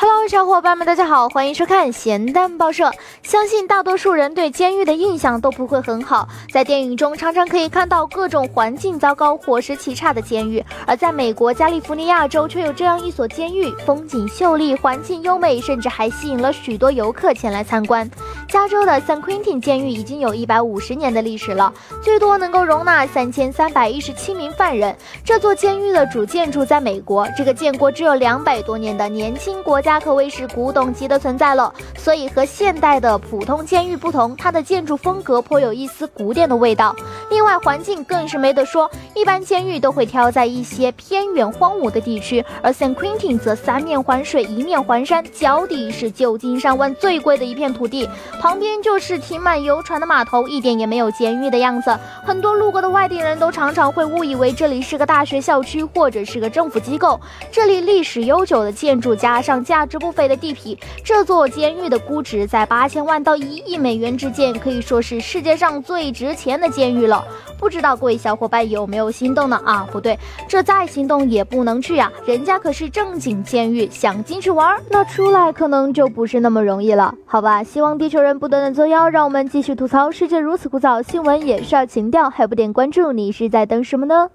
Hello，小伙伴们，大家好，欢迎收看咸蛋报社。相信大多数人对监狱的印象都不会很好，在电影中常常可以看到各种环境糟糕、伙食奇差的监狱。而在美国加利福尼亚州，却有这样一所监狱，风景秀丽，环境优美，甚至还吸引了许多游客前来参观。加州的 San Quentin 监狱已经有一百五十年的历史了，最多能够容纳三千三百一十七名犯人。这座监狱的主建筑在美国，这个建国只有两百多年的年轻国家。可谓是古董级的存在了，所以和现代的普通监狱不同，它的建筑风格颇有一丝古典的味道。另外，环境更是没得说，一般监狱都会挑在一些偏远荒芜的地区，而 San Quentin 则三面环水，一面环山，脚底是旧金山湾最贵的一片土地，旁边就是停满游船的码头，一点也没有监狱的样子。很多路过的外地人都常常会误以为这里是个大学校区或者是个政府机构。这里历史悠久的建筑加上价值不菲的地皮，这座监狱的估值在八千万到一亿美元之间，可以说是世界上最值钱的监狱了。不知道各位小伙伴有没有心动呢？啊，不对，这再心动也不能去呀，人家可是正经监狱，想进去玩，那出来可能就不是那么容易了，好吧？希望地球人不断的作妖，让我们继续吐槽世界如此枯燥，新闻也需要情调，还不点关注，你是在等什么呢？